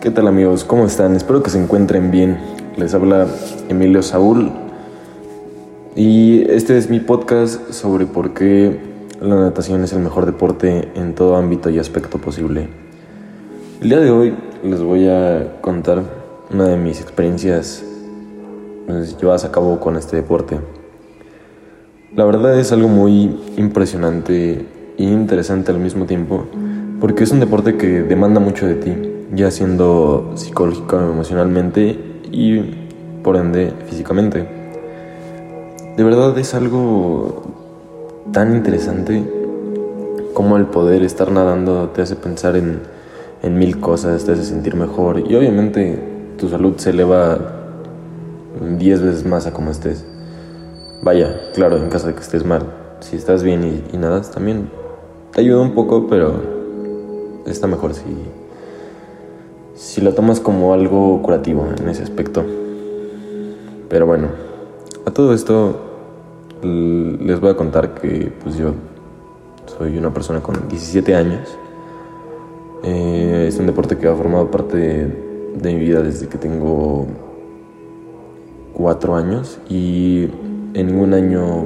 ¿Qué tal amigos? ¿Cómo están? Espero que se encuentren bien. Les habla Emilio Saúl y este es mi podcast sobre por qué la natación es el mejor deporte en todo ámbito y aspecto posible. El día de hoy les voy a contar una de mis experiencias pues, llevadas a cabo con este deporte. La verdad es algo muy impresionante e interesante al mismo tiempo porque es un deporte que demanda mucho de ti, ya siendo psicológico, emocionalmente y por ende físicamente. De verdad es algo tan interesante como el poder estar nadando te hace pensar en, en mil cosas, te hace sentir mejor y obviamente tu salud se eleva 10 veces más a como estés. Vaya, claro, en caso de que estés mal. Si estás bien y, y nadas también te ayuda un poco, pero está mejor si, si lo tomas como algo curativo en ese aspecto. Pero bueno, a todo esto les voy a contar que pues yo soy una persona con 17 años. Eh, es un deporte que ha formado parte de, mi vida desde que tengo 4 años y en ningún año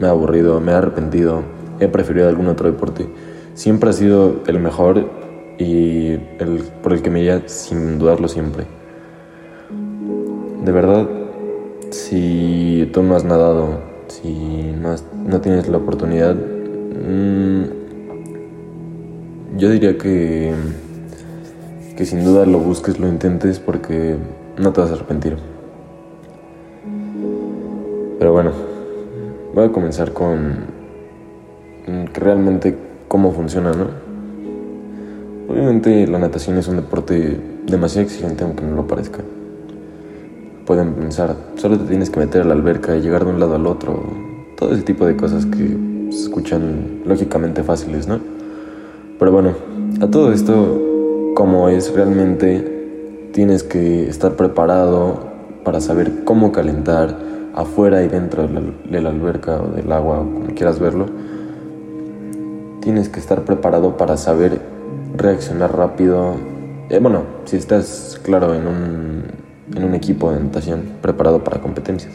me ha aburrido, me ha arrepentido, he preferido algún otro deporte siempre ha sido el mejor y el por el que me iría sin dudarlo siempre. De verdad, si tú no has nadado, si no, tienes la oportunidad, mm, yo diría que, que sin duda lo busques, lo intentes porque no te vas a arrepentir. Pero bueno, voy a comenzar con realmente cómo funciona, ¿no? Obviamente la natación es un deporte demasiado exigente aunque no lo parezca. Pueden pensar, solo te tienes que meter a la alberca y llegar de un lado al otro, todo ese tipo de cosas que se escuchan lógicamente fáciles, ¿no? Pero bueno, a todo esto, como es realmente, tienes que estar preparado para saber cómo calentar afuera y dentro de la, alberca o del agua, como quieras verlo tienes que estar preparado para saber reaccionar rápido. Eh, bueno, si estás, claro, en un, en un equipo de natación preparado para competencias.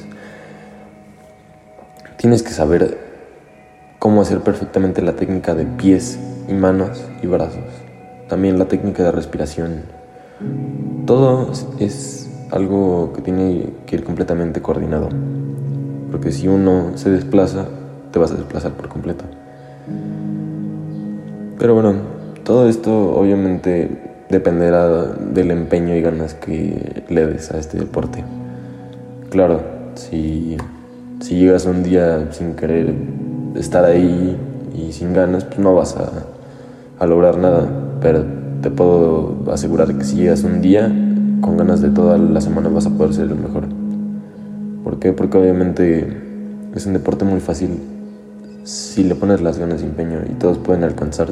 Tienes que saber cómo hacer perfectamente la técnica de pies y manos y brazos. También la técnica de respiración. Todo es algo que tiene que ir completamente coordinado. Porque si uno se desplaza, te vas a desplazar por completo. Pero bueno, todo esto obviamente dependerá del empeño y ganas que le des a este deporte. Claro, si, si llegas un día sin querer estar ahí y sin ganas, pues no vas a, a lograr nada. Pero te puedo asegurar que si llegas un día con ganas de toda la semana vas a poder ser el mejor. ¿Por qué? Porque obviamente es un deporte muy fácil si le pones las ganas y empeño y todos pueden alcanzar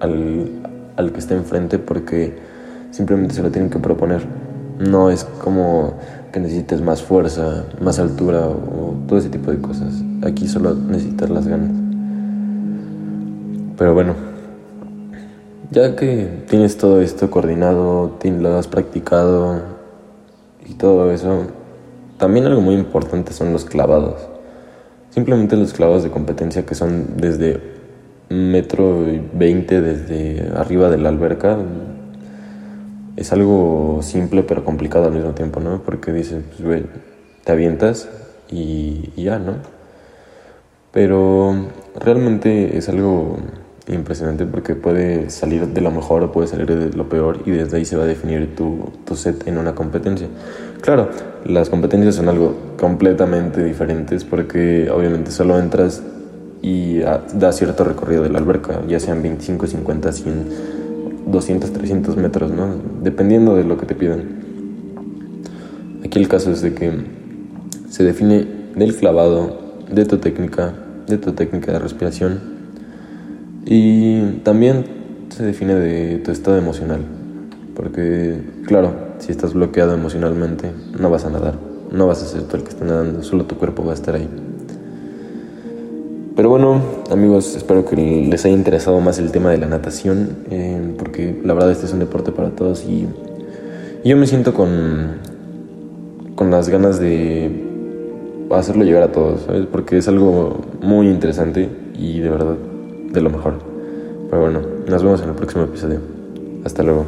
al, al que esté enfrente porque simplemente se lo tienen que proponer. No es como que necesites más fuerza, más altura o, todo ese tipo de cosas. Aquí solo necesitas las ganas. Pero bueno, ya que tienes todo esto coordinado, lo has practicado y todo eso, también algo muy importante son los clavados. Simplemente los clavados de competencia que son desde metro veinte desde arriba de la alberca es algo simple pero complicado al mismo tiempo, ¿no? Porque dices, pues, güey, te avientas y, ya, ¿no? Pero realmente es algo impresionante porque puede salir de lo mejor o puede salir de lo peor y desde ahí se va a definir tu, tu set en una competencia. Claro, las competencias son algo completamente diferentes porque obviamente solo entras y ah, da cierto recorrido de la alberca, ya sean 25, 50, 100, 200, 300 metros, ¿no? Dependiendo de lo que te pidan. Aquí el caso es de que se define del clavado, de tu técnica, de tu técnica de respiración y también se define de tu estado emocional. Porque, claro, si estás bloqueado emocionalmente, no vas a nadar, no vas a ser tú el que está nadando, solo tu cuerpo va a estar ahí. Pero bueno, amigos, espero que les haya interesado más el tema de la natación, eh, porque la verdad este es un deporte para todos y yo me siento con, con las ganas de hacerlo llegar a todos, ¿sabes? Porque es algo muy interesante y de verdad de lo mejor. Pero bueno, nos vemos en el próximo episodio. Hasta luego.